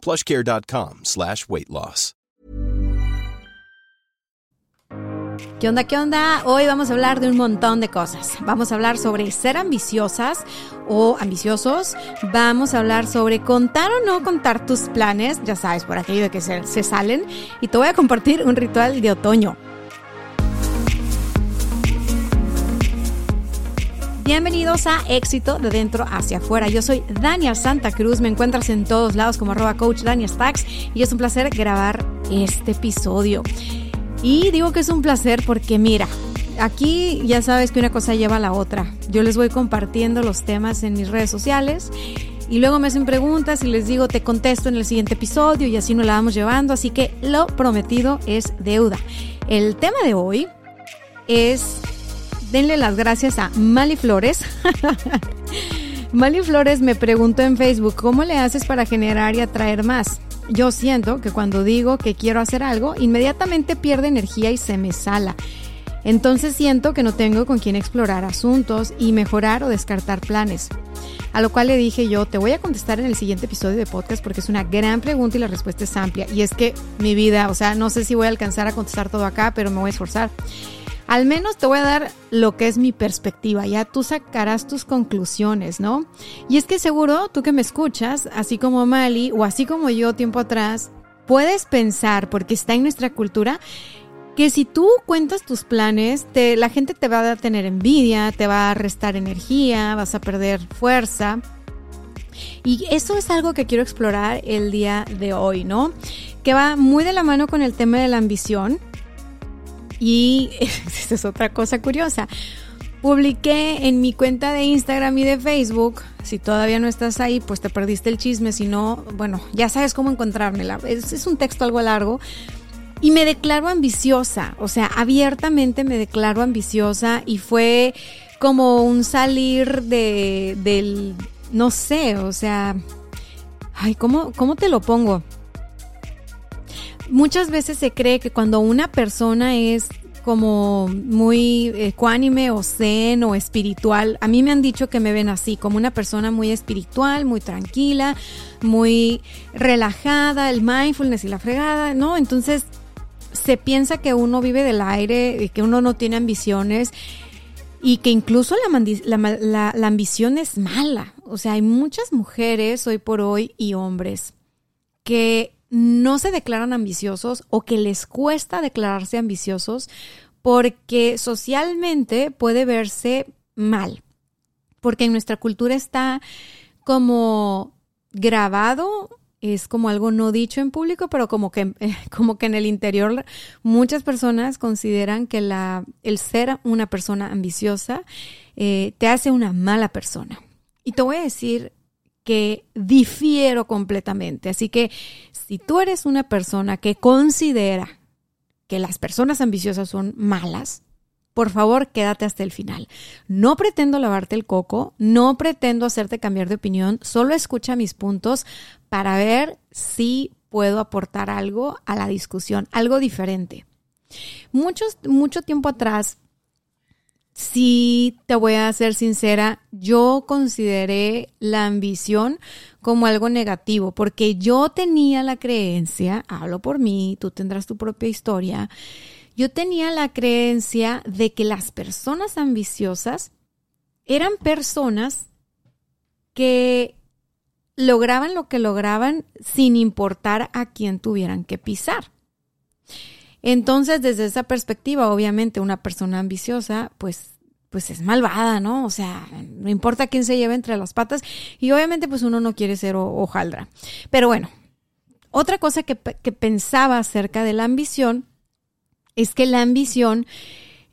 plushcare.com slash weight loss. ¿Qué onda? ¿Qué onda? Hoy vamos a hablar de un montón de cosas. Vamos a hablar sobre ser ambiciosas o ambiciosos. Vamos a hablar sobre contar o no contar tus planes, ya sabes, por aquello de que se, se salen. Y te voy a compartir un ritual de otoño. Bienvenidos a Éxito de Dentro hacia Afuera. Yo soy Daniel Santa Cruz, me encuentras en todos lados como arroba coach y es un placer grabar este episodio. Y digo que es un placer porque mira, aquí ya sabes que una cosa lleva a la otra. Yo les voy compartiendo los temas en mis redes sociales y luego me hacen preguntas y les digo te contesto en el siguiente episodio y así nos la vamos llevando. Así que lo prometido es deuda. El tema de hoy es denle las gracias a Mali Flores. Mali Flores me preguntó en Facebook, ¿cómo le haces para generar y atraer más? Yo siento que cuando digo que quiero hacer algo, inmediatamente pierde energía y se me sala. Entonces siento que no tengo con quién explorar asuntos y mejorar o descartar planes. A lo cual le dije yo, te voy a contestar en el siguiente episodio de podcast porque es una gran pregunta y la respuesta es amplia. Y es que mi vida, o sea, no sé si voy a alcanzar a contestar todo acá, pero me voy a esforzar. Al menos te voy a dar lo que es mi perspectiva, ya tú sacarás tus conclusiones, ¿no? Y es que seguro tú que me escuchas, así como Mali o así como yo tiempo atrás, puedes pensar, porque está en nuestra cultura, que si tú cuentas tus planes, la gente te va a tener envidia, te va a restar energía, vas a perder fuerza. Y eso es algo que quiero explorar el día de hoy, ¿no? Que va muy de la mano con el tema de la ambición y esa es otra cosa curiosa. Publiqué en mi cuenta de Instagram y de Facebook. Si todavía no estás ahí, pues te perdiste el chisme. Si no, bueno, ya sabes cómo encontrármela. Es, es un texto algo largo. Y me declaro ambiciosa. O sea, abiertamente me declaro ambiciosa. Y fue como un salir de, del, no sé, o sea, ay, ¿cómo, cómo te lo pongo? Muchas veces se cree que cuando una persona es como muy ecuánime o zen o espiritual. A mí me han dicho que me ven así, como una persona muy espiritual, muy tranquila, muy relajada, el mindfulness y la fregada, ¿no? Entonces se piensa que uno vive del aire, que uno no tiene ambiciones y que incluso la, la, la ambición es mala. O sea, hay muchas mujeres hoy por hoy y hombres que no se declaran ambiciosos o que les cuesta declararse ambiciosos porque socialmente puede verse mal. Porque en nuestra cultura está como grabado, es como algo no dicho en público, pero como que, como que en el interior muchas personas consideran que el ser una persona ambiciosa eh, te hace una mala persona. Y te voy a decir que difiero completamente. Así que si tú eres una persona que considera que las personas ambiciosas son malas, por favor, quédate hasta el final. No pretendo lavarte el coco, no pretendo hacerte cambiar de opinión, solo escucha mis puntos para ver si puedo aportar algo a la discusión, algo diferente. Muchos, mucho tiempo atrás si te voy a ser sincera, yo consideré la ambición como algo negativo, porque yo tenía la creencia, hablo por mí, tú tendrás tu propia historia, yo tenía la creencia de que las personas ambiciosas eran personas que lograban lo que lograban sin importar a quién tuvieran que pisar. Entonces, desde esa perspectiva, obviamente, una persona ambiciosa, pues, pues es malvada, ¿no? O sea, no importa quién se lleve entre las patas. Y obviamente, pues uno no quiere ser hojaldra. Pero bueno, otra cosa que, que, pensaba acerca de la ambición es que la ambición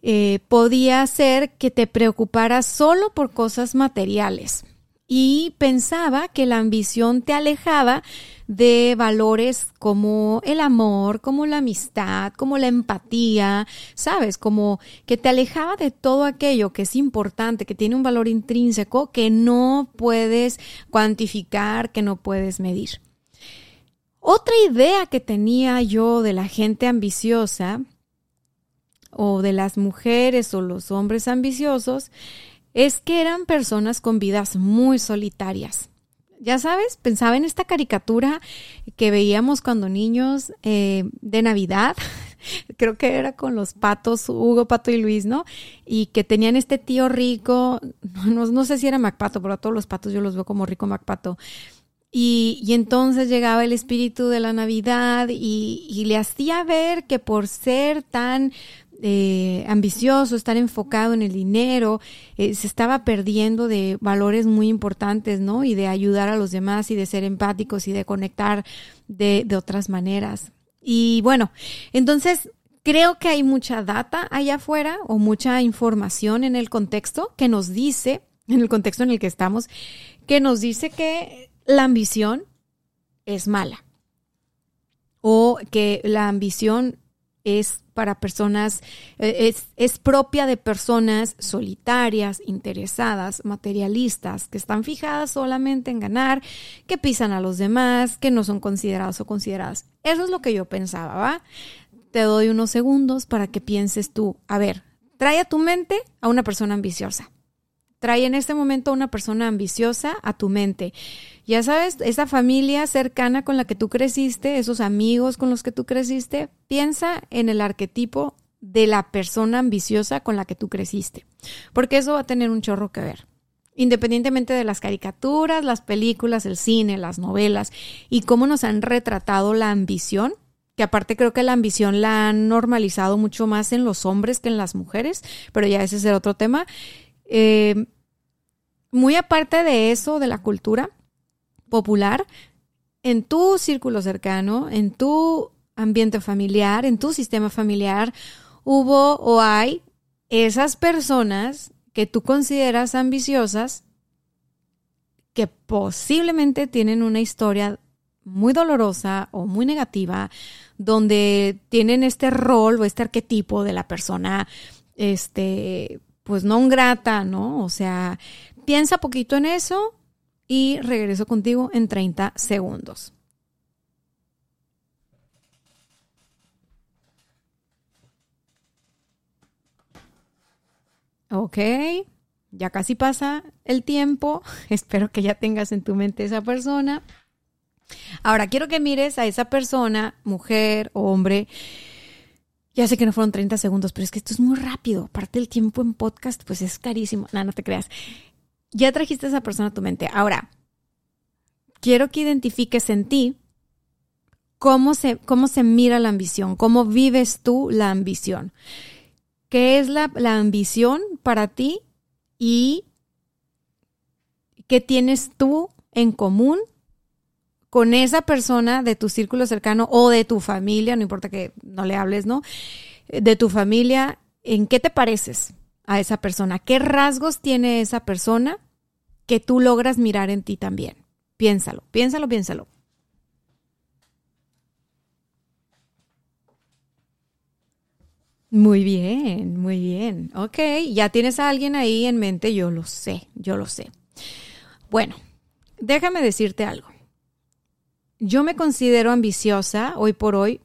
eh, podía ser que te preocuparas solo por cosas materiales. Y pensaba que la ambición te alejaba de valores como el amor, como la amistad, como la empatía, sabes, como que te alejaba de todo aquello que es importante, que tiene un valor intrínseco que no puedes cuantificar, que no puedes medir. Otra idea que tenía yo de la gente ambiciosa o de las mujeres o los hombres ambiciosos es que eran personas con vidas muy solitarias. Ya sabes, pensaba en esta caricatura que veíamos cuando niños eh, de Navidad, creo que era con los patos, Hugo, Pato y Luis, ¿no? Y que tenían este tío rico, no, sé si era Macpato, pero a todos los patos yo los veo como rico Macpato. Y, y entonces llegaba el espíritu de la Navidad y, y le hacía ver que por ser tan eh, ambicioso, estar enfocado en el dinero, eh, se estaba perdiendo de valores muy importantes, ¿no? Y de ayudar a los demás y de ser empáticos y de conectar de, de otras maneras. Y bueno, entonces creo que hay mucha data allá afuera o mucha información en el contexto que nos dice, en el contexto en el que estamos, que nos dice que la ambición es mala o que la ambición es para personas, eh, es, es, propia de personas solitarias, interesadas, materialistas, que están fijadas solamente en ganar, que pisan a los demás, que no son considerados o consideradas. Eso es lo que yo pensaba, ¿va? Te doy unos segundos para que pienses tú, a ver, trae a tu mente a una persona ambiciosa. Trae en este momento una persona ambiciosa a tu mente. Ya sabes, esa familia cercana con la que tú creciste, esos amigos con los que tú creciste, piensa en el arquetipo de la persona ambiciosa con la que tú creciste. Porque eso va a tener un chorro que ver. Independientemente de las caricaturas, las películas, el cine, las novelas y cómo nos han retratado la ambición, que aparte creo que la ambición la han normalizado mucho más en los hombres que en las mujeres, pero ya ese es el otro tema. Eh, muy aparte de eso, de la cultura popular, en tu círculo cercano, en tu ambiente familiar, en tu sistema familiar, hubo o hay esas personas que tú consideras ambiciosas que posiblemente tienen una historia muy dolorosa o muy negativa, donde tienen este rol o este arquetipo de la persona, este, pues no grata, ¿no? O sea, piensa poquito en eso y regreso contigo en 30 segundos. Ok, ya casi pasa el tiempo. Espero que ya tengas en tu mente esa persona. Ahora quiero que mires a esa persona, mujer o hombre, ya sé que no fueron 30 segundos, pero es que esto es muy rápido. Aparte el tiempo en podcast, pues es carísimo. No, no te creas. Ya trajiste a esa persona a tu mente. Ahora, quiero que identifiques en ti cómo se, cómo se mira la ambición, cómo vives tú la ambición. ¿Qué es la, la ambición para ti y qué tienes tú en común con esa persona de tu círculo cercano o de tu familia, no importa que no le hables, ¿no? De tu familia, ¿en qué te pareces a esa persona? ¿Qué rasgos tiene esa persona que tú logras mirar en ti también? Piénsalo, piénsalo, piénsalo. Muy bien, muy bien. Ok, ya tienes a alguien ahí en mente, yo lo sé, yo lo sé. Bueno, déjame decirte algo. Yo me considero ambiciosa hoy por hoy,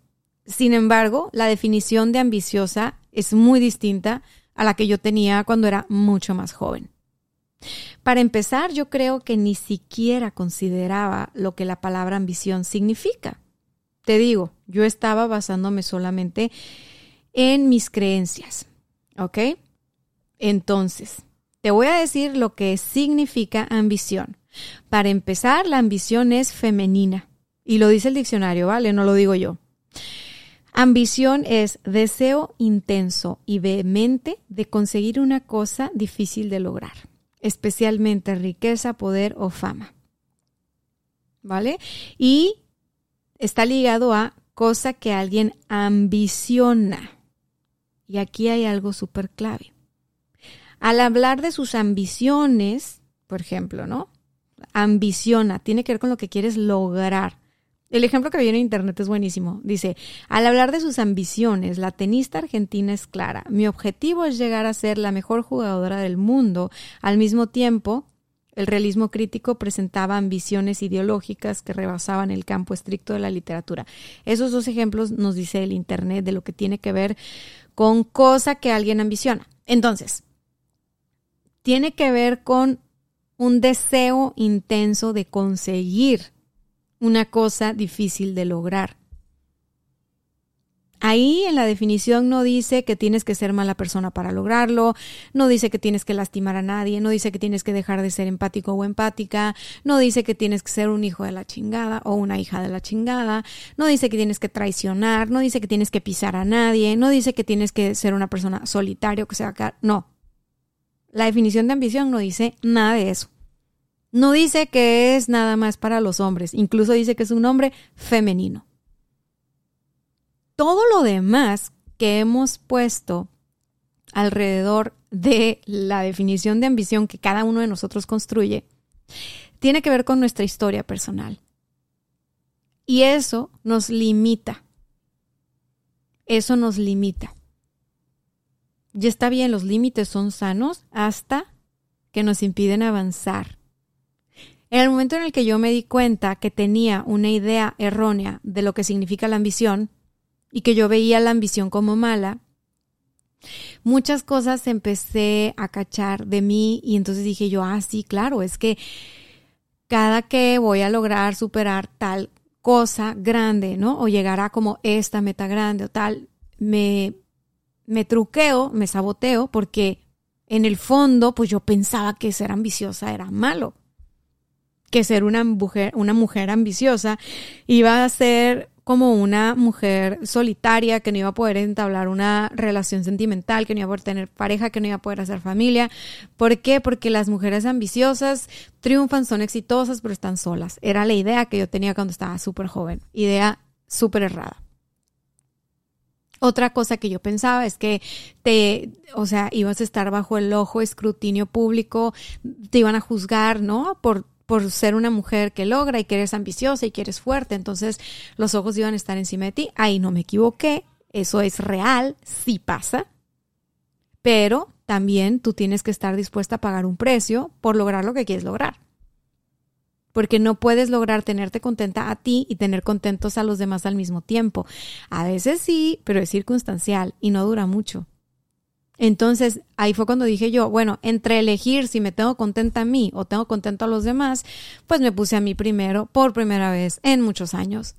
sin embargo, la definición de ambiciosa es muy distinta a la que yo tenía cuando era mucho más joven. Para empezar, yo creo que ni siquiera consideraba lo que la palabra ambición significa. Te digo, yo estaba basándome solamente en mis creencias. ¿Ok? Entonces, te voy a decir lo que significa ambición. Para empezar, la ambición es femenina. Y lo dice el diccionario, ¿vale? No lo digo yo. Ambición es deseo intenso y vehemente de conseguir una cosa difícil de lograr, especialmente riqueza, poder o fama. ¿Vale? Y está ligado a cosa que alguien ambiciona. Y aquí hay algo súper clave. Al hablar de sus ambiciones, por ejemplo, ¿no? ambiciona, tiene que ver con lo que quieres lograr. El ejemplo que viene en internet es buenísimo. Dice, al hablar de sus ambiciones, la tenista argentina es clara. Mi objetivo es llegar a ser la mejor jugadora del mundo. Al mismo tiempo, el realismo crítico presentaba ambiciones ideológicas que rebasaban el campo estricto de la literatura. Esos dos ejemplos nos dice el Internet de lo que tiene que ver con cosa que alguien ambiciona. Entonces, tiene que ver con un deseo intenso de conseguir una cosa difícil de lograr. Ahí en la definición no dice que tienes que ser mala persona para lograrlo, no dice que tienes que lastimar a nadie, no dice que tienes que dejar de ser empático o empática, no dice que tienes que ser un hijo de la chingada o una hija de la chingada, no dice que tienes que traicionar, no dice que tienes que pisar a nadie, no dice que tienes que ser una persona solitaria o que sea no. La definición de ambición no dice nada de eso. No dice que es nada más para los hombres, incluso dice que es un hombre femenino. Todo lo demás que hemos puesto alrededor de la definición de ambición que cada uno de nosotros construye, tiene que ver con nuestra historia personal. Y eso nos limita. Eso nos limita. Ya está bien, los límites son sanos hasta que nos impiden avanzar. En el momento en el que yo me di cuenta que tenía una idea errónea de lo que significa la ambición y que yo veía la ambición como mala, muchas cosas empecé a cachar de mí y entonces dije yo, ah, sí, claro, es que cada que voy a lograr superar tal cosa grande, ¿no? O llegar a como esta meta grande o tal, me, me truqueo, me saboteo porque en el fondo, pues yo pensaba que ser ambiciosa era malo que ser una mujer, una mujer ambiciosa iba a ser como una mujer solitaria que no iba a poder entablar una relación sentimental, que no iba a poder tener pareja, que no iba a poder hacer familia. ¿Por qué? Porque las mujeres ambiciosas triunfan, son exitosas, pero están solas. Era la idea que yo tenía cuando estaba súper joven. Idea súper errada. Otra cosa que yo pensaba es que te, o sea, ibas a estar bajo el ojo escrutinio público, te iban a juzgar, ¿no? Por por ser una mujer que logra y que eres ambiciosa y que eres fuerte, entonces los ojos iban a estar encima de ti. Ahí no me equivoqué, eso es real, sí pasa, pero también tú tienes que estar dispuesta a pagar un precio por lograr lo que quieres lograr. Porque no puedes lograr tenerte contenta a ti y tener contentos a los demás al mismo tiempo. A veces sí, pero es circunstancial y no dura mucho. Entonces, ahí fue cuando dije yo, bueno, entre elegir si me tengo contenta a mí o tengo contento a los demás, pues me puse a mí primero por primera vez en muchos años.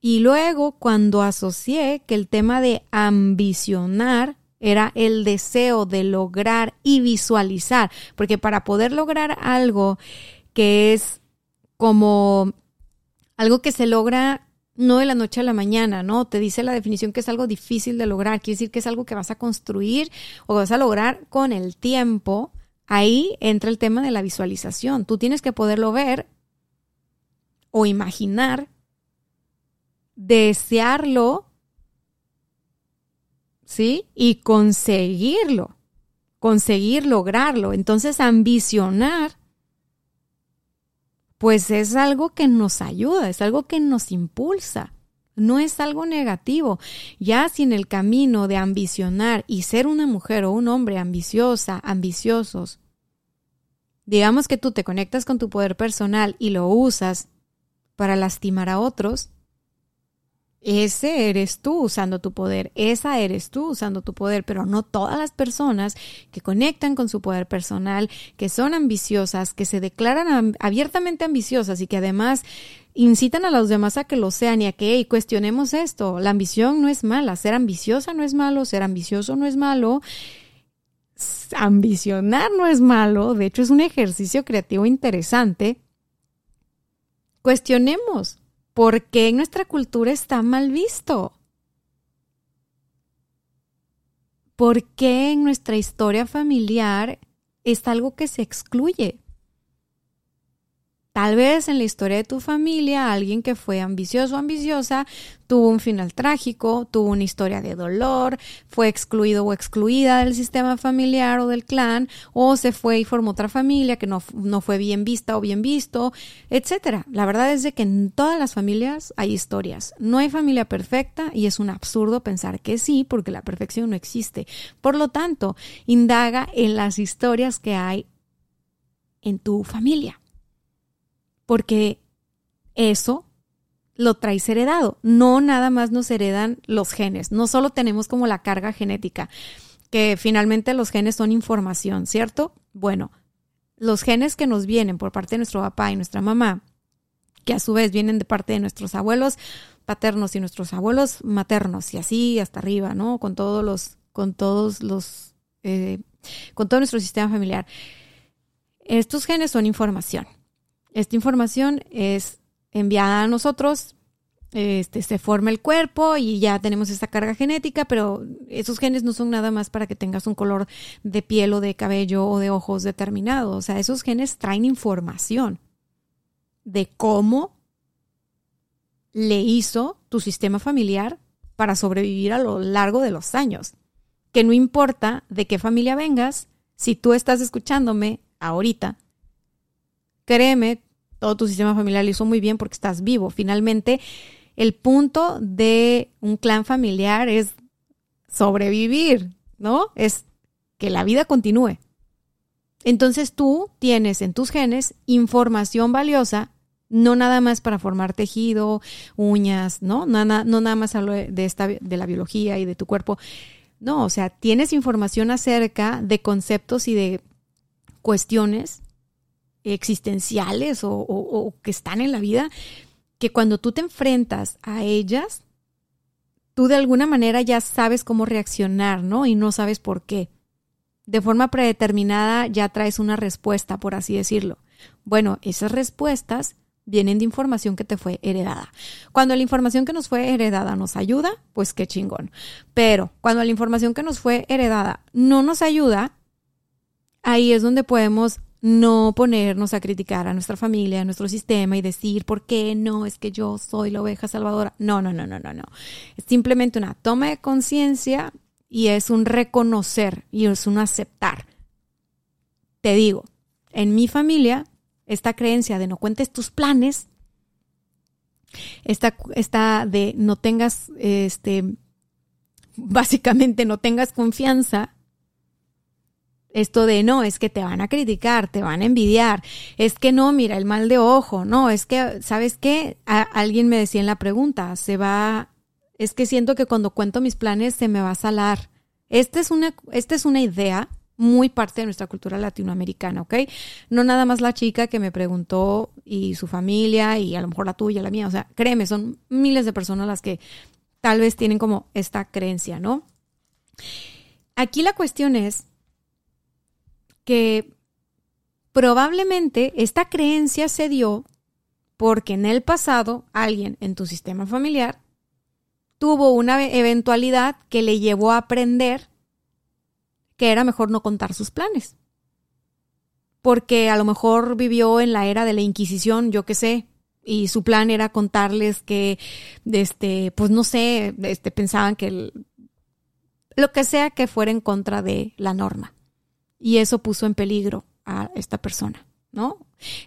Y luego, cuando asocié que el tema de ambicionar era el deseo de lograr y visualizar, porque para poder lograr algo que es como algo que se logra no de la noche a la mañana, ¿no? Te dice la definición que es algo difícil de lograr, quiere decir que es algo que vas a construir o vas a lograr con el tiempo. Ahí entra el tema de la visualización. Tú tienes que poderlo ver o imaginar, desearlo, ¿sí? Y conseguirlo, conseguir lograrlo. Entonces, ambicionar pues es algo que nos ayuda, es algo que nos impulsa. No es algo negativo. Ya si en el camino de ambicionar y ser una mujer o un hombre ambiciosa, ambiciosos, digamos que tú te conectas con tu poder personal y lo usas para lastimar a otros, ese eres tú usando tu poder, esa eres tú usando tu poder, pero no todas las personas que conectan con su poder personal, que son ambiciosas, que se declaran abiertamente ambiciosas y que además incitan a los demás a que lo sean y a que cuestionemos esto. La ambición no es mala, ser ambiciosa no es malo, ser ambicioso no es malo. Ambicionar no es malo, de hecho es un ejercicio creativo interesante. Cuestionemos, ¿Por qué en nuestra cultura está mal visto? ¿Por qué en nuestra historia familiar es algo que se excluye? Tal vez en la historia de tu familia alguien que fue ambicioso o ambiciosa tuvo un final trágico, tuvo una historia de dolor, fue excluido o excluida del sistema familiar o del clan, o se fue y formó otra familia que no, no fue bien vista o bien visto, etcétera. La verdad es de que en todas las familias hay historias. No hay familia perfecta y es un absurdo pensar que sí, porque la perfección no existe. Por lo tanto, indaga en las historias que hay en tu familia porque eso lo traes heredado. No nada más nos heredan los genes, no solo tenemos como la carga genética, que finalmente los genes son información, ¿cierto? Bueno, los genes que nos vienen por parte de nuestro papá y nuestra mamá, que a su vez vienen de parte de nuestros abuelos paternos y nuestros abuelos maternos, y así hasta arriba, ¿no? Con todos los, con todos los, eh, con todo nuestro sistema familiar. Estos genes son información. Esta información es enviada a nosotros, este, se forma el cuerpo y ya tenemos esta carga genética, pero esos genes no son nada más para que tengas un color de piel o de cabello o de ojos determinado. O sea, esos genes traen información de cómo le hizo tu sistema familiar para sobrevivir a lo largo de los años. Que no importa de qué familia vengas, si tú estás escuchándome ahorita, créeme, todo tu sistema familiar lo hizo muy bien porque estás vivo. Finalmente, el punto de un clan familiar es sobrevivir, ¿no? Es que la vida continúe. Entonces tú tienes en tus genes información valiosa, no nada más para formar tejido, uñas, ¿no? No nada más hablo de, esta, de la biología y de tu cuerpo. No, o sea, tienes información acerca de conceptos y de cuestiones existenciales o, que están en la vida, que cuando tú te enfrentas a ellas, tú de alguna manera ya sabes cómo reaccionar, ¿no? Y no sabes por qué. De forma predeterminada ya traes una respuesta, por así decirlo. Bueno, esas respuestas vienen de información que te fue heredada. Cuando la información que nos fue heredada nos ayuda, pues qué chingón. Pero cuando la información que nos fue heredada no nos ayuda, ahí es donde podemos no ponernos a criticar a nuestra familia, a nuestro sistema y decir, ¿por qué no? Es que yo soy la oveja salvadora. No, no, no, no, no, no. Es simplemente una toma de conciencia y es un reconocer y es un aceptar. Te digo, en mi familia, esta creencia de no cuentes tus planes, esta, esta de no tengas, este, básicamente no tengas confianza esto de no, es que te van a criticar, te van a envidiar, es que no, mira, el mal de ojo, no, es que, ¿sabes qué? alguien me decía en la pregunta, se va, es que siento que cuando cuento mis planes se me va a salar. Esta es una, esta es una idea muy parte de nuestra cultura latinoamericana, ¿ok? No nada más la chica que me preguntó y su familia y a lo mejor la tuya, la mía, o sea, créeme, son miles de personas las que tal vez tienen como esta creencia, ¿no? Aquí la cuestión es que probablemente esta creencia se dio porque en el pasado alguien en tu sistema familiar tuvo una eventualidad que le llevó a aprender que era mejor no contar sus planes. Porque a lo mejor vivió en la era de la Inquisición, yo qué sé, y su plan era contarles que, este, pues no sé, este, pensaban que lo que sea que fuera en contra de la norma y eso puso en peligro a esta persona, ¿no?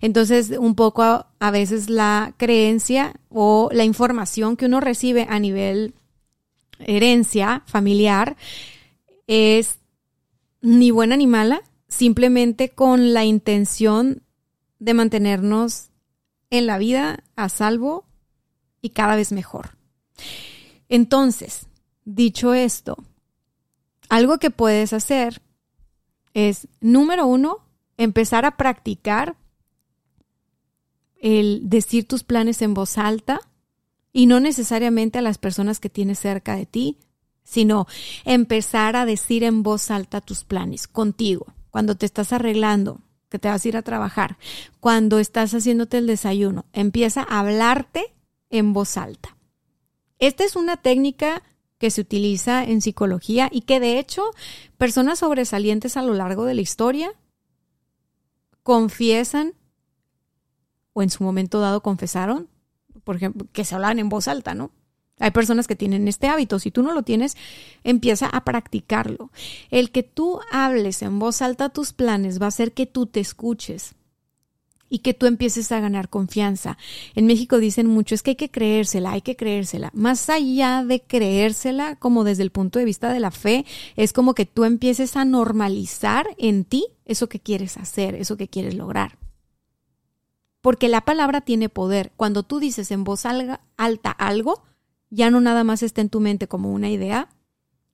Entonces, un poco a, veces la creencia o la información que uno recibe a nivel herencia familiar es ni buena ni mala, simplemente con la intención de mantenernos en la vida a salvo y cada vez mejor. Entonces, dicho esto, algo que puedes hacer es, número uno, empezar a practicar el decir tus planes en voz alta y no necesariamente a las personas que tienes cerca de ti, sino empezar a decir en voz alta tus planes contigo, cuando te estás arreglando, que te vas a ir a trabajar, cuando estás haciéndote el desayuno, empieza a hablarte en voz alta. Esta es una técnica que se utiliza en psicología y que de hecho personas sobresalientes a lo largo de la historia confiesan o en su momento dado confesaron, por ejemplo, que se hablaban en voz alta, ¿no? Hay personas que tienen este hábito. Si tú no lo tienes, empieza a practicarlo. El que tú hables en voz alta tus planes va a hacer que tú te escuches y que tú empieces a ganar confianza. En México dicen mucho, es que hay que creérsela, hay que creérsela. Más allá de creérsela, como desde el punto de vista de la fe, es como que tú empieces a normalizar en ti eso que quieres hacer, eso que quieres lograr. Porque la palabra tiene poder. Cuando tú dices en voz alta algo, ya no nada más está en tu mente como una idea.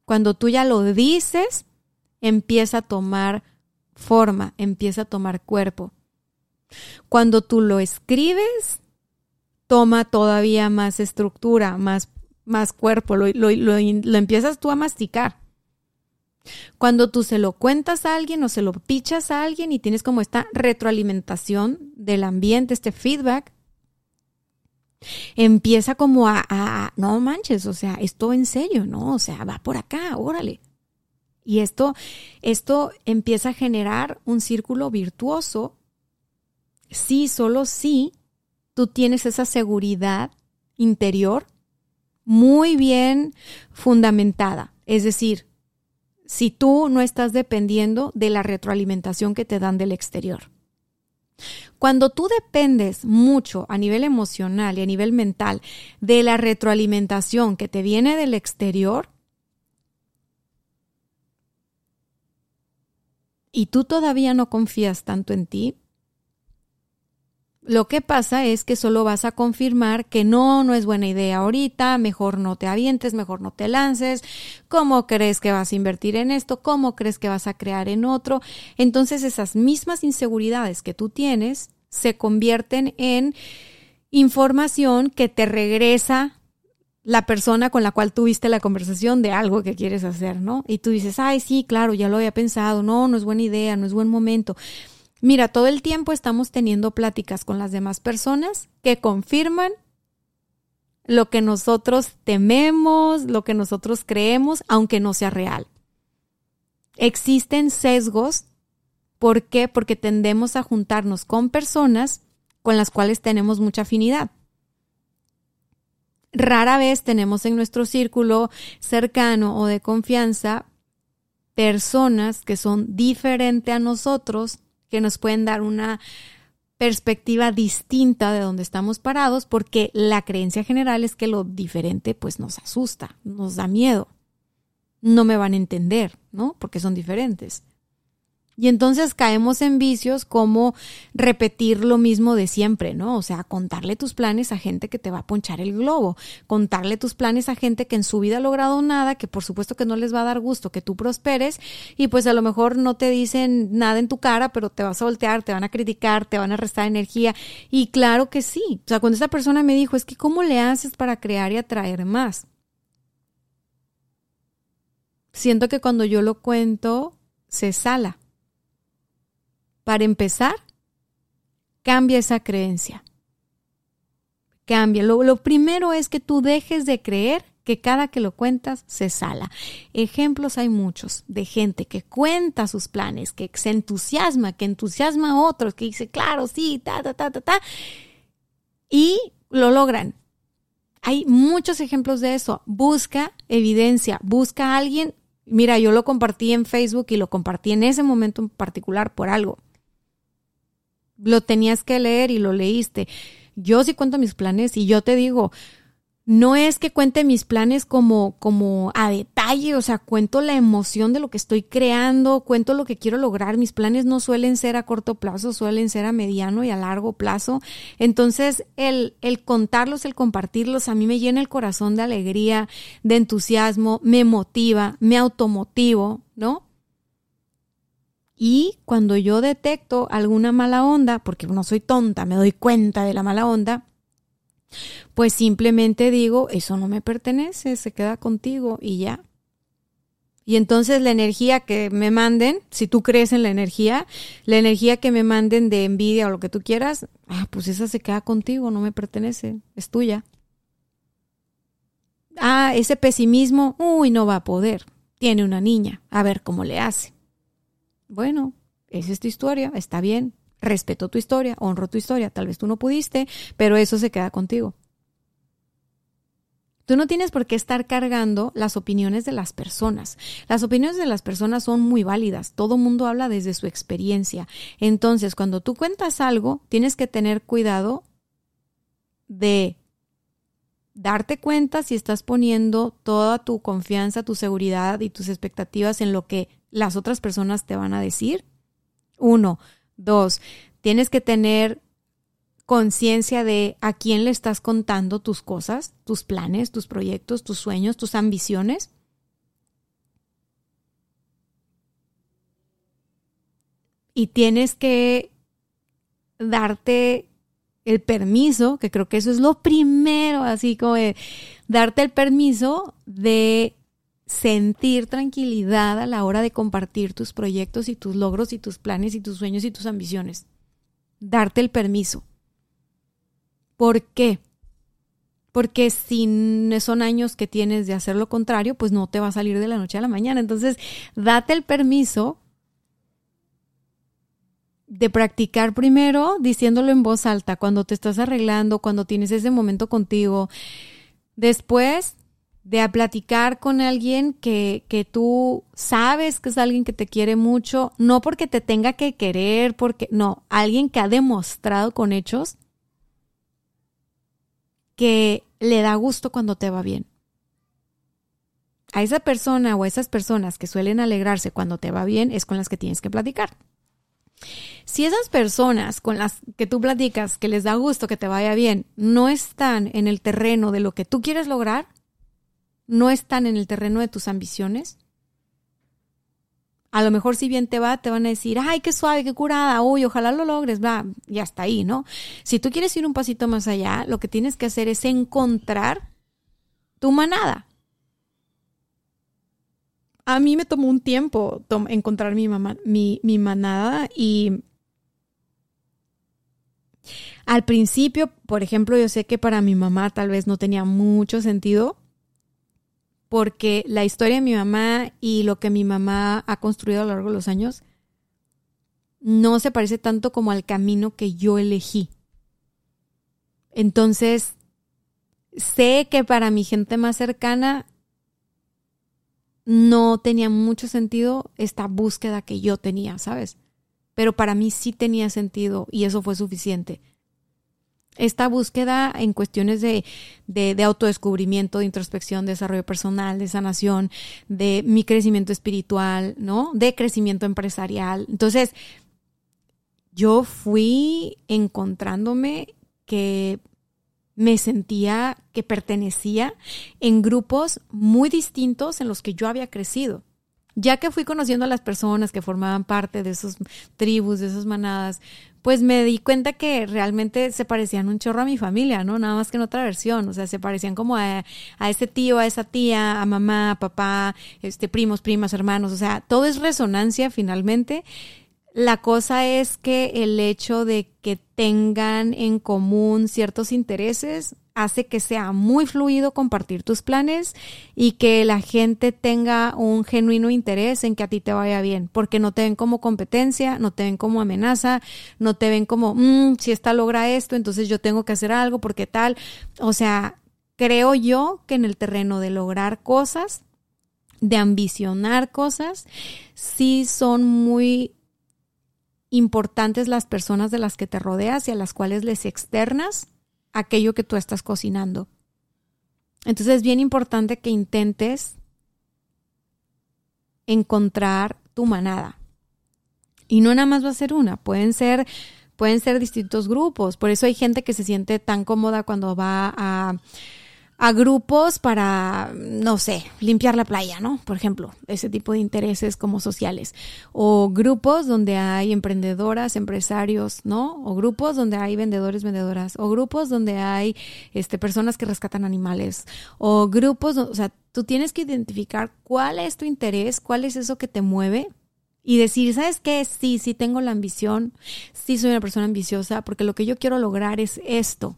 Cuando tú ya lo dices, empieza a tomar forma, empieza a tomar cuerpo. Cuando tú lo escribes, toma todavía más estructura, más, más cuerpo, lo, lo, lo, empiezas tú a masticar. Cuando tú se lo cuentas a alguien o se lo pichas a alguien y tienes como esta retroalimentación del ambiente, este feedback, empieza como a, no manches, o sea, esto en serio, ¿no? O sea, va por acá, órale. Y esto, esto empieza a generar un círculo virtuoso si, solo si tú tienes esa seguridad interior muy bien fundamentada. Es decir, si tú no estás dependiendo de la retroalimentación que te dan del exterior. Cuando tú dependes mucho a nivel emocional y a nivel mental de la retroalimentación que te viene del exterior, y tú todavía no confías tanto en ti, lo que pasa es que solo vas a confirmar que no, no es buena idea ahorita, mejor no te avientes, mejor no te lances, cómo crees que vas a invertir en esto, cómo crees que vas a crear en otro. Entonces esas mismas inseguridades que tú tienes se convierten en información que te regresa la persona con la cual tuviste la conversación de algo que quieres hacer, ¿no? Y tú dices, ay, sí, claro, ya lo había pensado, no, no es buena idea, no es buen momento. Mira, todo el tiempo estamos teniendo pláticas con las demás personas que confirman lo que nosotros tememos, lo que nosotros creemos, aunque no sea real. Existen sesgos. ¿Por qué? Porque tendemos a juntarnos con personas con las cuales tenemos mucha afinidad. Rara vez tenemos en nuestro círculo cercano o de confianza personas que son diferentes a nosotros que nos pueden dar una perspectiva distinta de donde estamos parados, porque la creencia general es que lo diferente pues nos asusta, nos da miedo. No me van a entender, ¿no? Porque son diferentes. Y entonces caemos en vicios como repetir lo mismo de siempre, ¿no? O sea, contarle tus planes a gente que te va a ponchar el globo, contarle tus planes a gente que en su vida ha logrado nada, que por supuesto que no les va a dar gusto que tú prosperes y pues a lo mejor no te dicen nada en tu cara, pero te vas a voltear, te van a criticar, te van a restar energía y claro que sí. O sea, cuando esa persona me dijo, es que ¿cómo le haces para crear y atraer más? Siento que cuando yo lo cuento, se sala para empezar, cambia esa creencia. Cambia. Lo, primero es que tú dejes de creer que cada que lo cuentas se sala. Ejemplos hay muchos de gente que cuenta sus planes, que se entusiasma, que entusiasma a otros, que dice, claro, sí, ta, ta, ta, ta, ta, y lo logran. Hay muchos ejemplos de eso. Busca evidencia, busca a alguien. Mira, yo lo compartí en Facebook y lo compartí en ese momento en particular por algo lo tenías que leer y lo leíste. Yo sí cuento mis planes y yo te digo, no es que cuente mis planes como, como a detalle, o sea, cuento la emoción de lo que estoy creando, cuento lo que quiero lograr. Mis planes no suelen ser a corto plazo, suelen ser a mediano y a largo plazo. Entonces, el, el contarlos, el compartirlos, a mí me llena el corazón de alegría, de entusiasmo, me motiva, me automotivo, ¿no? Y cuando yo detecto alguna mala onda, porque no soy tonta, me doy cuenta de la mala onda, pues simplemente digo, eso no me pertenece, se queda contigo y ya. Y entonces la energía que me manden, si tú crees en la energía, la energía que me manden de envidia o lo que tú quieras, ah, pues esa se queda contigo, no me pertenece, es tuya. Ah, ese pesimismo, uy, no va a poder. Tiene una niña, a ver cómo le hace. Bueno, es esta historia, está bien. Respeto tu historia, honro tu historia. Tal vez tú no pudiste, pero eso se queda contigo. Tú no tienes por qué estar cargando las opiniones de las personas. Las opiniones de las personas son muy válidas. Todo mundo habla desde su experiencia. Entonces, cuando tú cuentas algo, tienes que tener cuidado de darte cuenta si estás poniendo toda tu confianza, tu seguridad y tus expectativas en lo que las otras personas te van a decir. Uno. Dos. Tienes que tener conciencia de a quién le estás contando tus cosas, tus planes, tus proyectos, tus sueños, tus ambiciones. Y tienes que darte el permiso, que creo que eso es lo primero, así como darte el permiso de sentir tranquilidad a la hora de compartir tus proyectos y tus logros y tus planes y tus sueños y tus ambiciones. Darte el permiso. ¿Por qué? Porque si son años que tienes de hacer lo contrario, pues no te va a salir de la noche a la mañana. Entonces, date el permiso de practicar primero diciéndolo en voz alta, cuando te estás arreglando, cuando tienes ese momento contigo. Después de platicar con alguien que, que tú sabes que es alguien que te quiere mucho, no porque te tenga que querer, porque no, alguien que ha demostrado con hechos que le da gusto cuando te va bien. A esa persona o a esas personas que suelen alegrarse cuando te va bien es con las que tienes que platicar. Si esas personas con las que tú platicas, que les da gusto que te vaya bien, no están en el terreno de lo que tú quieres lograr, no están en el terreno de tus ambiciones, a lo mejor si bien te va, te van a decir, ay, qué suave, qué curada, uy, ojalá lo logres, va, y hasta ahí, ¿no? Si tú quieres ir un pasito más allá, lo que tienes que hacer es encontrar tu manada. A mí me tomó un tiempo encontrar mi, mamá, mi, mi manada y al principio, por ejemplo, yo sé que para mi mamá tal vez no tenía mucho sentido porque la historia de mi mamá y lo que mi mamá ha construido a lo largo de los años no se parece tanto como al camino que yo elegí. Entonces, sé que para mi gente más cercana no tenía mucho sentido esta búsqueda que yo tenía, ¿sabes? Pero para mí sí tenía sentido y eso fue suficiente esta búsqueda en cuestiones de, de, autodescubrimiento, de introspección, de desarrollo personal, de sanación, de mi crecimiento espiritual, ¿no? De crecimiento empresarial. Entonces, yo fui encontrándome que me sentía que pertenecía en grupos muy distintos en los que yo había crecido. Ya que fui conociendo a las personas que formaban parte de esas tribus, de esas manadas, pues me di cuenta que realmente se parecían un chorro a mi familia, ¿no? Nada más que en otra versión, o sea, se parecían como a, a ese tío, a esa tía, a mamá, a papá, este, primos, primas, hermanos, o sea, todo es resonancia finalmente. La cosa es que el hecho de que tengan en común ciertos intereses hace que sea muy fluido compartir tus planes y que la gente tenga un genuino interés en que a ti te vaya bien, porque no te ven como competencia, no te ven como amenaza, no te ven como, mm, si esta logra esto, entonces yo tengo que hacer algo porque tal. O sea, creo yo que en el terreno de lograr cosas, de ambicionar cosas, sí son muy importantes las personas de las que te rodeas y a las cuales les externas aquello que tú estás cocinando. Entonces es bien importante que intentes encontrar tu manada. Y no nada más va a ser una, pueden ser pueden ser distintos grupos. Por eso hay gente que se siente tan cómoda cuando va a a grupos para, no sé, limpiar la playa, ¿no? Por ejemplo, ese tipo de intereses como sociales. O grupos donde hay emprendedoras, empresarios, ¿no? O grupos donde hay vendedores, vendedoras. O grupos donde hay este, personas que rescatan animales. O grupos, o sea, tú tienes que identificar cuál es tu interés, cuál es eso que te mueve y decir, ¿sabes qué? Sí, sí tengo la ambición, sí soy una persona ambiciosa, porque lo que yo quiero lograr es esto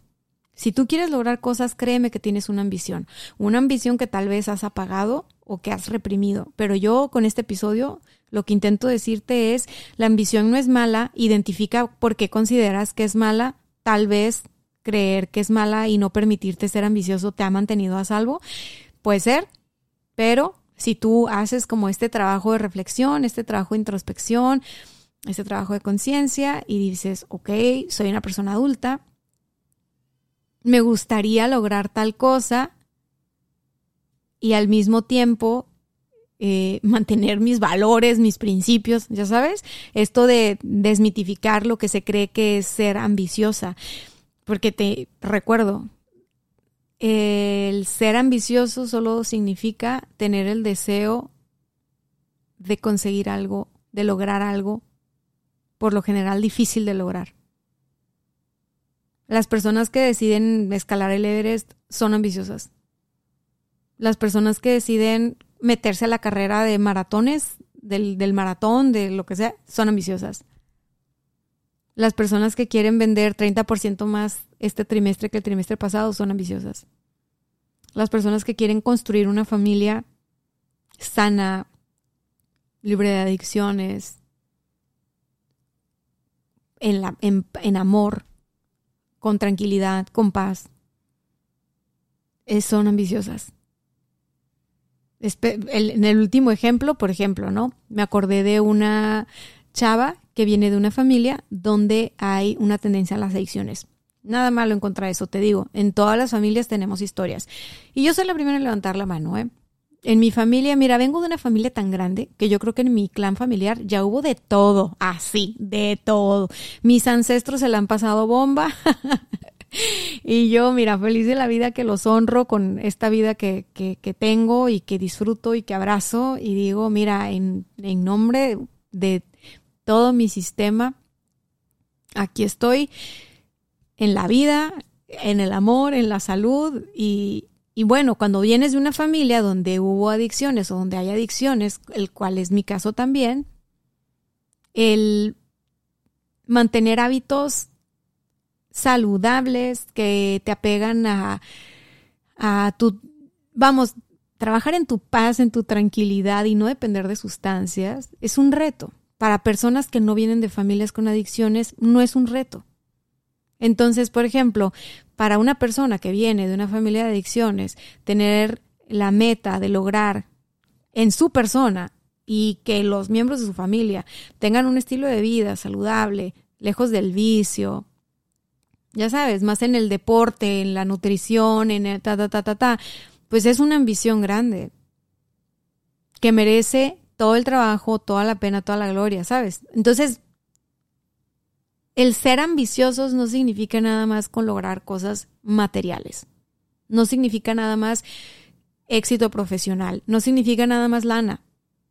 Si tú quieres lograr cosas, créeme que tienes una ambición. Una ambición que tal vez has apagado o que has reprimido. Pero yo con este episodio lo que intento decirte es, la ambición no es mala, identifica por qué consideras que es mala, tal vez creer que es mala y no permitirte ser ambicioso te ha mantenido a salvo. Puede ser, pero si tú haces como este trabajo de reflexión, este trabajo de introspección, este trabajo de conciencia y dices, ok, soy una persona adulta, me gustaría lograr tal cosa y al mismo tiempo eh, mantener mis valores, mis principios, ya sabes, esto de desmitificar lo que se cree que es ser ambiciosa, porque te recuerdo, el ser ambicioso solo significa tener el deseo de conseguir algo, de lograr algo, por lo general difícil de lograr. Las personas que deciden escalar el Everest son ambiciosas. Las personas que deciden meterse a la carrera de maratones, del, del maratón, de lo que sea, son ambiciosas. Las personas que quieren vender 30% más este trimestre que el trimestre pasado son ambiciosas. Las personas que quieren construir una familia sana, libre de adicciones, en, la, en amor, con tranquilidad, con paz, son ambiciosas. En el último ejemplo, por ejemplo, ¿no? Me acordé de una chava que viene de una familia donde hay una tendencia a las adicciones. Nada malo en contra de eso, te digo. En todas las familias tenemos historias. Y yo soy la primera en levantar la mano, ¿eh? En mi familia, mira, vengo de una familia tan grande que yo creo que en mi clan familiar ya hubo de todo, así, de todo. Mis ancestros se la han pasado bomba. y yo, mira, feliz de la vida que los honro con esta vida que, que, que tengo y que disfruto y que abrazo. Y digo, mira, en, en nombre de todo mi sistema, aquí estoy en la vida, en el amor, en la salud y, y bueno, cuando vienes de una familia donde hubo adicciones o donde hay adicciones, el cual es mi caso también, el mantener hábitos saludables que te apegan a, a tu, vamos, trabajar en tu paz, en tu tranquilidad y no depender de sustancias, es un reto. Para personas que no vienen de familias con adicciones, no es un reto. Entonces, por ejemplo, para una persona que viene de una familia de adicciones, tener la meta de lograr en su persona y que los miembros de su familia tengan un estilo de vida saludable, lejos del vicio, ya sabes, más en el deporte, en la nutrición, en el ta, ta, ta, ta, ta, pues es una ambición grande que merece todo el trabajo, toda la pena, toda la gloria, ¿sabes? Entonces, el ser ambiciosos no significa nada más con lograr cosas materiales. No significa nada más éxito profesional. No significa nada más lana.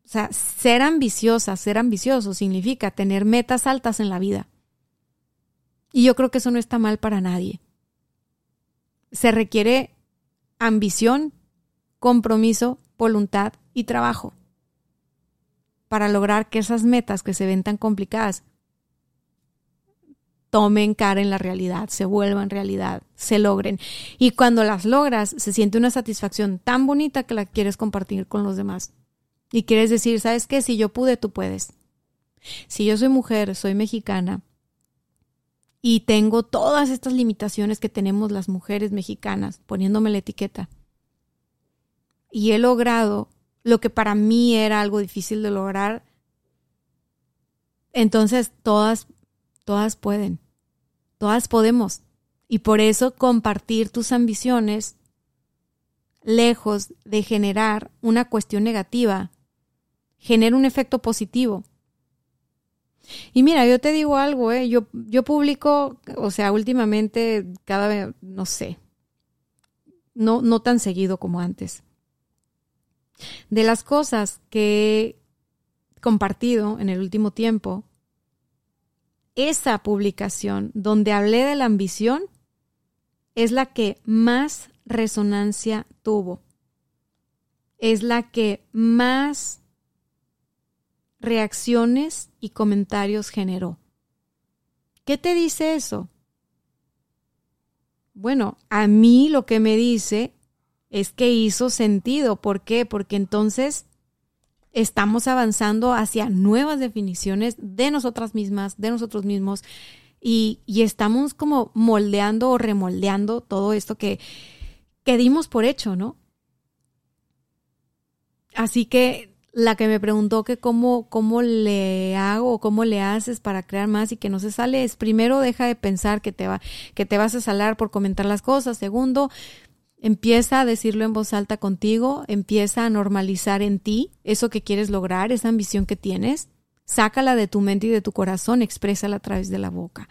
O sea, ser ambiciosa, ser ambicioso significa tener metas altas en la vida. Y yo creo que eso no está mal para nadie. Se requiere ambición, compromiso, voluntad y trabajo para lograr que esas metas que se ven tan complicadas tomen cara en la realidad, se vuelvan realidad, se logren. Y cuando las logras, se siente una satisfacción tan bonita que la quieres compartir con los demás. Y quieres decir, ¿sabes qué? Si yo pude, tú puedes. Si yo soy mujer, soy mexicana y tengo todas estas limitaciones que tenemos las mujeres mexicanas, poniéndome la etiqueta, y he logrado lo que para mí era algo difícil de lograr, entonces todas Todas pueden. Todas podemos. Y por eso compartir tus ambiciones, lejos de generar una cuestión negativa, genera un efecto positivo. Y mira, yo te digo algo, ¿eh? yo, yo publico, o sea, últimamente cada vez, no sé, no, no tan seguido como antes. De las cosas que he compartido en el último tiempo, esa publicación donde hablé de la ambición es la que más resonancia tuvo. Es la que más reacciones y comentarios generó. ¿Qué te dice eso? Bueno, a mí lo que me dice es que hizo sentido. ¿Por qué? Porque entonces estamos avanzando hacia nuevas definiciones de nosotras mismas, de nosotros mismos, y, estamos como moldeando o remoldeando todo esto que, que dimos por hecho, ¿no? Así que la que me preguntó que cómo, cómo le hago o cómo le haces para crear más y que no se sale es primero deja de pensar que te va, que te vas a salar por comentar las cosas. Segundo, Empieza a decirlo en voz alta contigo, empieza a normalizar en ti eso que quieres lograr, esa ambición que tienes, sácala de tu mente y de tu corazón, exprésala a través de la boca.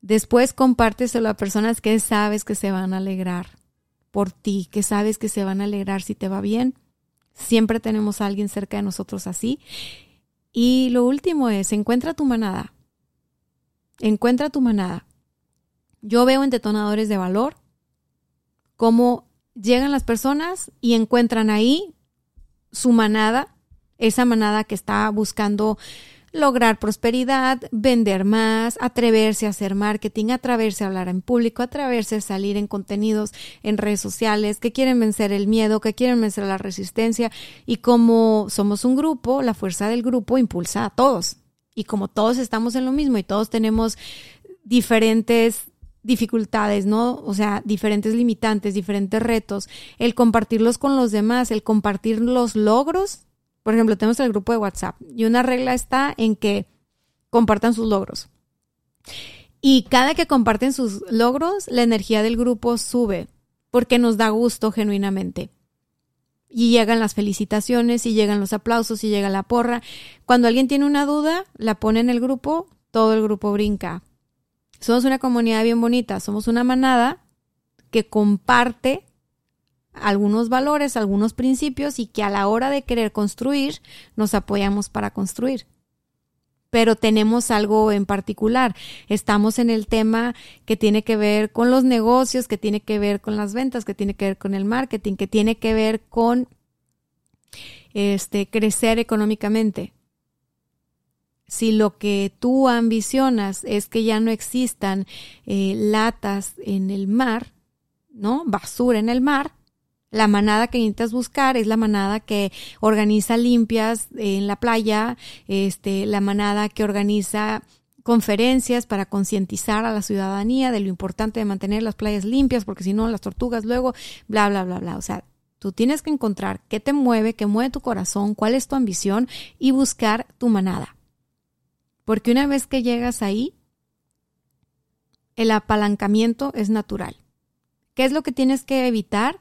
Después compárteselo a personas que sabes que se van a alegrar por ti, que sabes que se van a alegrar si te va bien. Siempre tenemos a alguien cerca de nosotros así. Y lo último es, encuentra tu manada. Encuentra tu manada. Yo veo en detonadores de valor cómo llegan las personas y encuentran ahí su manada, esa manada que está buscando lograr prosperidad, vender más, atreverse a hacer marketing, atreverse a hablar en público, atreverse a salir en contenidos en redes sociales, que quieren vencer el miedo, que quieren vencer la resistencia y como somos un grupo, la fuerza del grupo impulsa a todos. Y como todos estamos en lo mismo y todos tenemos diferentes dificultades, ¿no? O sea, diferentes limitantes, diferentes retos, el compartirlos con los demás, el compartir los logros. Por ejemplo, tenemos el grupo de WhatsApp y una regla está en que compartan sus logros. Y cada que comparten sus logros, la energía del grupo sube porque nos da gusto genuinamente. Y llegan las felicitaciones, y llegan los aplausos, y llega la porra. Cuando alguien tiene una duda, la pone en el grupo, todo el grupo brinca somos una comunidad bien bonita, somos una manada que comparte algunos valores, algunos principios y que a la hora de querer construir nos apoyamos para construir. Pero tenemos algo en particular. Estamos en el tema que tiene que ver con los negocios, que tiene que ver con las ventas, que tiene que ver con el marketing, que tiene que ver con este crecer económicamente si lo que tú ambicionas es que ya no existan eh, latas en el mar, ¿no? Basura en el mar, la manada que necesitas buscar es la manada que organiza limpias en la playa, este, la manada que organiza conferencias para concientizar a la ciudadanía de lo importante de mantener las playas limpias, porque si no, las tortugas luego, bla, bla, bla, bla. O sea, tú tienes que encontrar qué te mueve, qué mueve tu corazón, cuál es tu ambición y buscar tu manada. Porque una vez que llegas ahí, el apalancamiento es natural. ¿Qué es lo que tienes que evitar?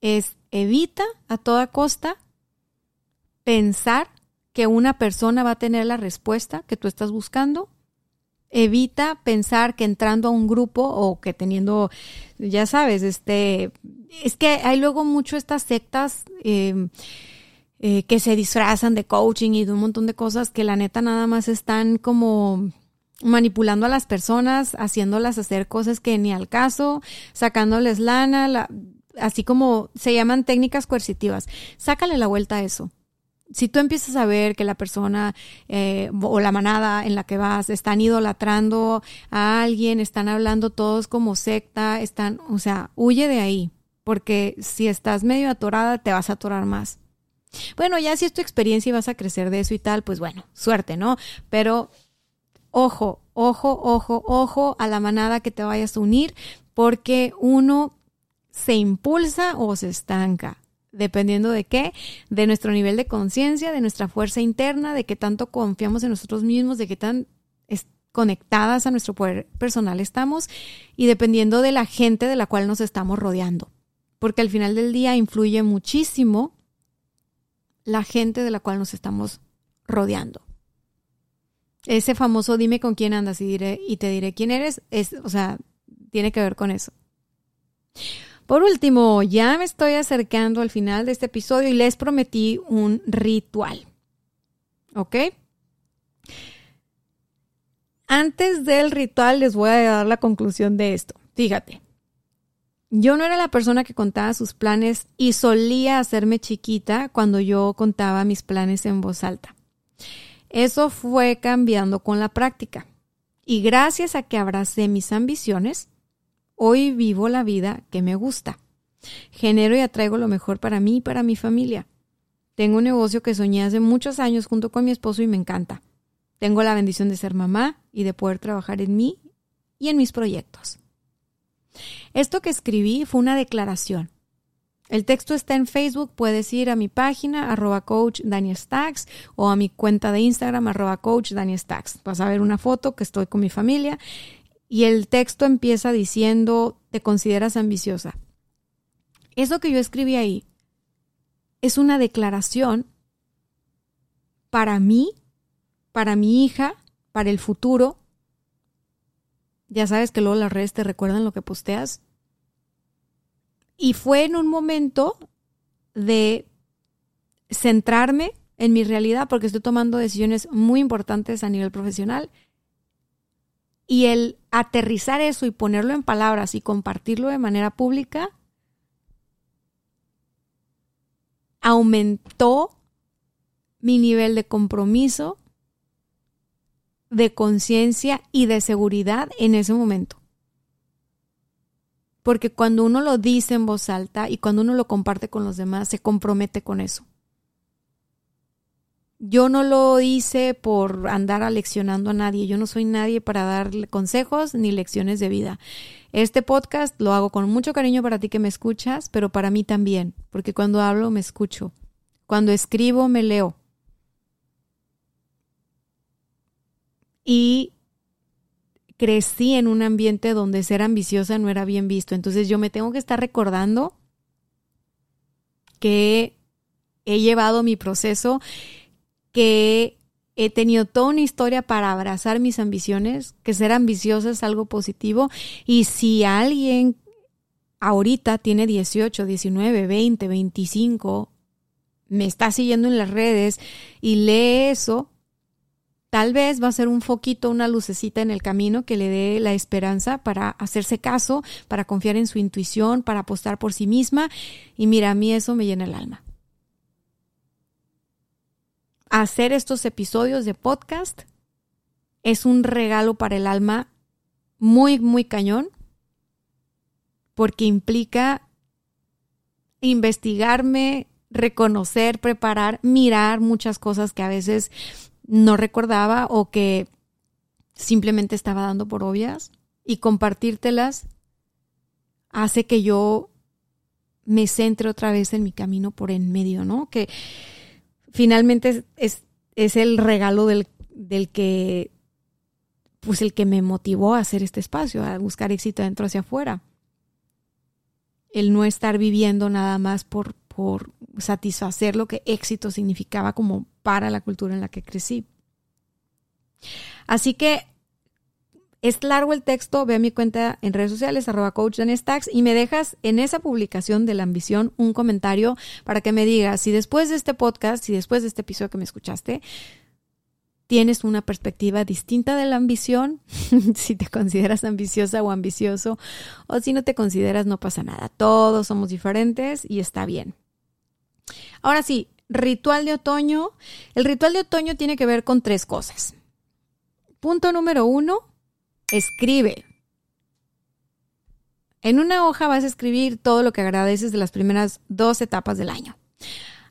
Es evita a toda costa pensar que una persona va a tener la respuesta que tú estás buscando. Evita pensar que entrando a un grupo o que teniendo, ya sabes, este, es que hay luego mucho estas sectas eh, eh, que se disfrazan de coaching y de un montón de cosas que la neta nada más están como manipulando a las personas, haciéndolas hacer cosas que ni al caso, sacándoles lana, así como se llaman técnicas coercitivas. Sácale la vuelta a eso. Si tú empiezas a ver que la persona eh, o la manada en la que vas están idolatrando a alguien, están hablando todos como secta, están, o sea, huye de ahí, porque si estás medio atorada te vas a atorar más. Bueno, ya si es tu experiencia y vas a crecer de eso y tal, pues bueno, suerte, ¿no? Pero ojo, ojo, ojo, ojo a la manada que te vayas a unir, porque uno se impulsa o se estanca dependiendo de qué, de nuestro nivel de conciencia, de nuestra fuerza interna, de qué tanto confiamos en nosotros mismos, de qué tan conectadas a nuestro poder personal estamos y dependiendo de la gente de la cual nos estamos rodeando. Porque al final del día influye muchísimo la gente de la cual nos estamos rodeando. Ese famoso dime con quién andas y, diré, y te diré quién eres, es, o sea, tiene que ver con eso. Por último, ya me estoy acercando al final de este episodio y les prometí un ritual. ¿Ok? Antes del ritual les voy a dar la conclusión de esto. Fíjate, yo no era la persona que contaba sus planes y solía hacerme chiquita cuando yo contaba mis planes en voz alta. Eso fue cambiando con la práctica. Y gracias a que abracé mis ambiciones, Hoy vivo la vida que me gusta. Genero y atraigo lo mejor para mí y para mi familia. Tengo un negocio que soñé hace muchos años junto con mi esposo y me encanta. Tengo la bendición de ser mamá y de poder trabajar en mí y en mis proyectos. Esto que escribí fue una declaración. El texto está en Facebook, puedes ir a mi página, arroba coach Daniel o a mi cuenta de Instagram, arroba coach Daniel. Vas a ver una foto que estoy con mi familia y el texto empieza diciendo, te consideras ambiciosa. Eso que yo escribí ahí es una declaración para mí, para mi hija, para el futuro. Ya sabes que luego las redes te recuerdan lo que posteas. Y fue en un momento de centrarme en mi realidad porque estoy tomando decisiones muy importantes a nivel profesional. Y el aterrizar eso y ponerlo en palabras y compartirlo de manera pública aumentó mi nivel de compromiso, de conciencia y de seguridad en ese momento. Porque cuando uno lo dice en voz alta y cuando uno lo comparte con los demás, se compromete con eso. Yo no lo hice por andar aleccionando a nadie. Yo no soy nadie para darle consejos ni lecciones de vida. Este podcast lo hago con mucho cariño para ti que me escuchas, pero para mí también, porque cuando hablo me escucho. Cuando escribo me leo. Y crecí en un ambiente donde ser ambiciosa no era bien visto. Entonces yo me tengo que estar recordando que he llevado mi proceso, que he tenido toda una historia para abrazar mis ambiciones, que ser ambiciosa es algo positivo. Y si alguien ahorita tiene 18, 19, 20, 25, me está siguiendo en las redes y lee eso, Tal vez va a ser un foquito, una lucecita en el camino que le dé la esperanza para hacerse caso, para confiar en su intuición, para apostar por sí misma. Y mira, a mí eso me llena el alma. Hacer estos episodios de podcast es un regalo para el alma muy, muy cañón, porque implica investigarme, reconocer, preparar, mirar muchas cosas que a veces no recordaba o que simplemente estaba dando por obvias y compartírtelas hace que yo me centre otra vez en mi camino por en medio, ¿no? Que finalmente es, es, el regalo del, del, que, pues el que me motivó a hacer este espacio, a buscar éxito dentro hacia afuera. El no estar viviendo nada más por, por satisfacer lo que éxito significaba como para la cultura en la que crecí. Así que es largo el texto, ve a mi cuenta en redes sociales, arroba coach y me dejas en esa publicación de la ambición un comentario para que me digas si después de este podcast, si después de este episodio que me escuchaste, tienes una perspectiva distinta de la ambición, si te consideras ambiciosa o ambicioso, o si no te consideras, no pasa nada. Todos somos diferentes y está bien. Ahora sí, ritual de otoño. El ritual de otoño tiene que ver con tres cosas. Punto número uno, escribe. En una hoja vas a escribir todo lo que agradeces de las primeras dos etapas del año.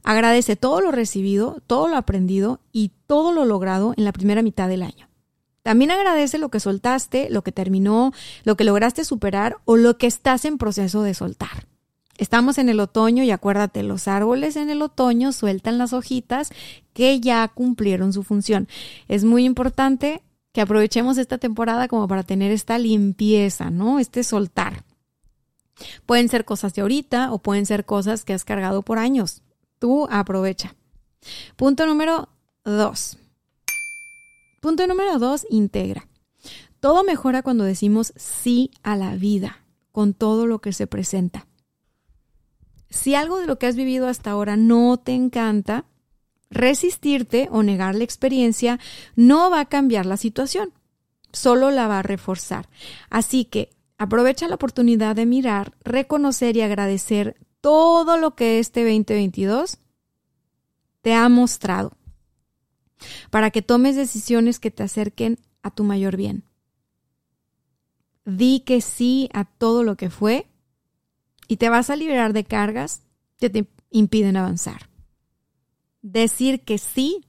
Agradece todo lo recibido, todo lo aprendido y todo lo logrado en la primera mitad del año. También agradece lo que soltaste, lo que terminó, lo que lograste superar o lo que estás en proceso de soltar. Estamos en el otoño y acuérdate, los árboles en el otoño sueltan las hojitas que ya cumplieron su función. Es muy importante que aprovechemos esta temporada como para tener esta limpieza, ¿no? Este soltar. Pueden ser cosas de ahorita o pueden ser cosas que has cargado por años. Tú aprovecha. Punto número dos. Punto número dos, integra. Todo mejora cuando decimos sí a la vida, con todo lo que se presenta. Si algo de lo que has vivido hasta ahora no te encanta, resistirte o negar la experiencia no va a cambiar la situación, solo la va a reforzar. Así que aprovecha la oportunidad de mirar, reconocer y agradecer todo lo que este 2022 te ha mostrado para que tomes decisiones que te acerquen a tu mayor bien. Di que sí a todo lo que fue y te vas a liberar de cargas que te impiden avanzar. Decir que sí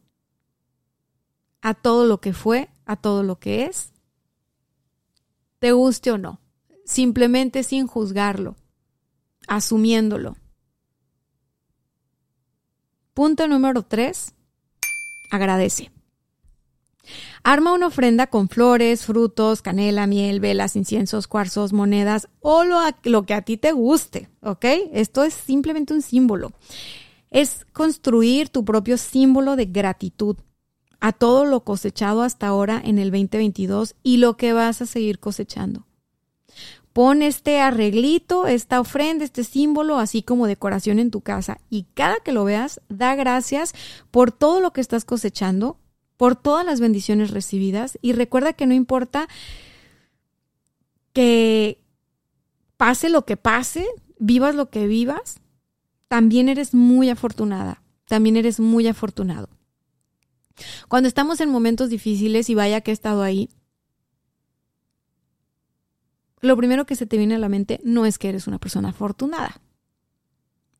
a todo lo que fue, a todo lo que es, te guste o no, simplemente sin juzgarlo, asumiéndolo. Punto número tres, agradece. Arma una ofrenda con flores, frutos, canela, miel, velas, inciensos, cuarzos, monedas o lo, lo, que a ti te guste, ¿ok? Esto es simplemente un símbolo. Es construir tu propio símbolo de gratitud a todo lo cosechado hasta ahora en el 2022 y lo que vas a seguir cosechando. Pon este arreglito, esta ofrenda, este símbolo, así como decoración en tu casa y cada que lo veas, da gracias por todo lo que estás cosechando, por todas las bendiciones recibidas y recuerda que no importa que pase lo que pase, vivas lo que vivas, también eres muy afortunada, también eres muy afortunado. Cuando estamos en momentos difíciles, y vaya que he estado ahí, lo primero que se te viene a la mente no es que eres una persona afortunada.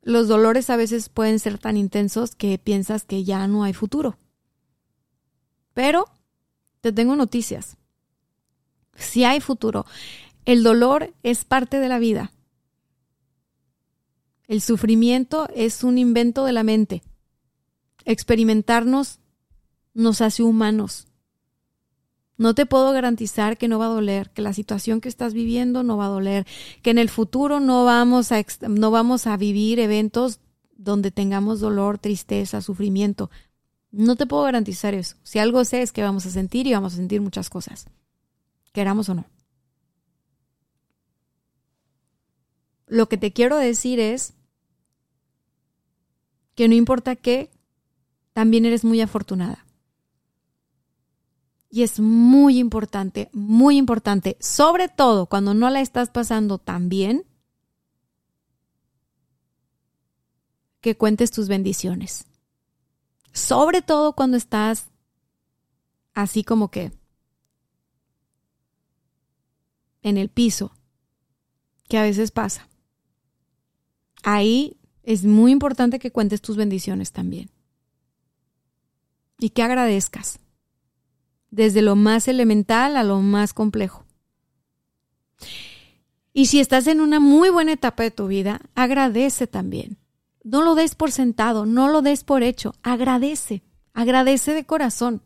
Los dolores a veces pueden ser tan intensos que piensas que ya no hay futuro. Pero te tengo noticias. Si hay futuro, el dolor es parte de la vida. El sufrimiento es un invento de la mente. Experimentarnos nos hace humanos. No te puedo garantizar que no va a doler, que la situación que estás viviendo no va a doler, que en el futuro no vamos a, no vamos a vivir eventos donde tengamos dolor, tristeza, sufrimiento. No te puedo garantizar eso. Si algo sé es que vamos a sentir y vamos a sentir muchas cosas, queramos o no. Lo que te quiero decir es que no importa qué, también eres muy afortunada. Y es muy importante, muy importante, sobre todo cuando no la estás pasando tan bien, que cuentes tus bendiciones. Sobre todo cuando estás así como que en el piso, que a veces pasa. Ahí es muy importante que cuentes tus bendiciones también. Y que agradezcas desde lo más elemental a lo más complejo. Y si estás en una muy buena etapa de tu vida, agradece también. No lo des por sentado, no lo des por hecho, agradece, agradece de corazón,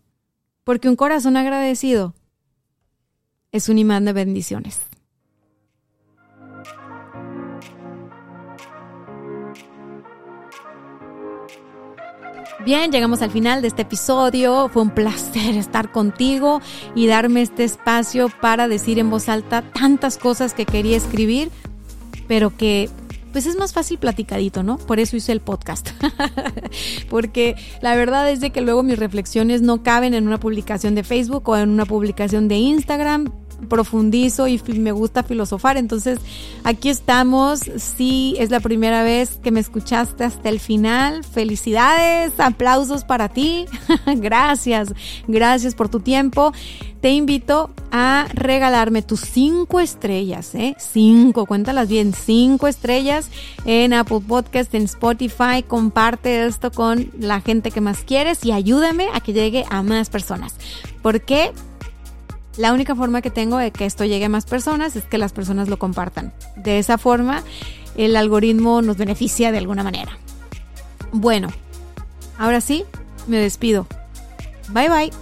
porque un corazón agradecido es un imán de bendiciones. Bien, llegamos al final de este episodio. Fue un placer estar contigo y darme este espacio para decir en voz alta tantas cosas que quería escribir, pero que pues es más fácil platicadito, ¿no? Por eso hice el podcast. Porque la verdad es de que luego mis reflexiones no caben en una publicación de Facebook o en una publicación de Instagram profundizo y me gusta filosofar. Entonces, aquí estamos. Si es la primera vez que me escuchaste hasta el final, felicidades, aplausos para ti. gracias, gracias por tu tiempo. Te invito a regalarme tus cinco estrellas, ¿eh? Cinco, cuéntalas bien, cinco estrellas en Apple Podcast, en Spotify. Comparte esto con la gente que más quieres y ayúdame a que llegue a más personas. ¿Por qué? La única forma que tengo de que esto llegue a más personas es que las personas lo compartan. De esa forma, el algoritmo nos beneficia de alguna manera. Bueno, ahora sí, me despido. Bye bye.